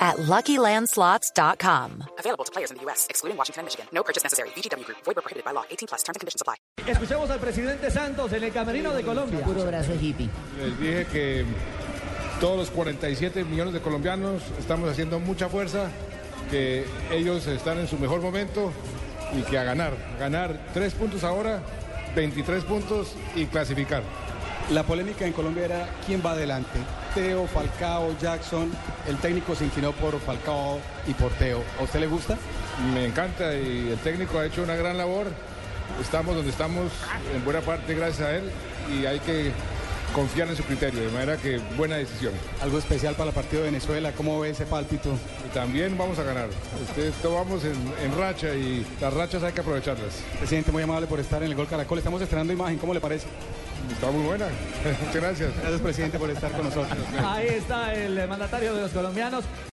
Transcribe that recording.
at LuckyLandSlots.com. Available to players in the U.S., excluding Washington and Michigan. No purchase necessary. VGW Group. Void prohibited by law. 18 plus. Terms and conditions apply. Escuchemos al presidente Santos en el camerino de Colombia. Puro brazo hippie. Les dije que todos los 47 millones de colombianos estamos haciendo mucha fuerza, que ellos están en su mejor momento y que a ganar, ganar tres puntos ahora, 23 puntos y clasificar. La polémica en Colombia era quién va adelante. Teo, Falcao, Jackson. El técnico se inclinó por Falcao y por Teo. ¿A usted le gusta? Me encanta y el técnico ha hecho una gran labor. Estamos donde estamos en buena parte gracias a él y hay que confiar en su criterio, de manera que buena decisión. Algo especial para el partido de Venezuela. ¿Cómo ve ese pálpito? Y también vamos a ganar. Este, esto vamos en, en racha y las rachas hay que aprovecharlas. Presidente, muy amable por estar en el Gol Caracol. Estamos estrenando imagen. ¿Cómo le parece? Está muy buena. Muchas gracias. Gracias, presidente, por estar con nosotros. Ahí está el mandatario de los colombianos.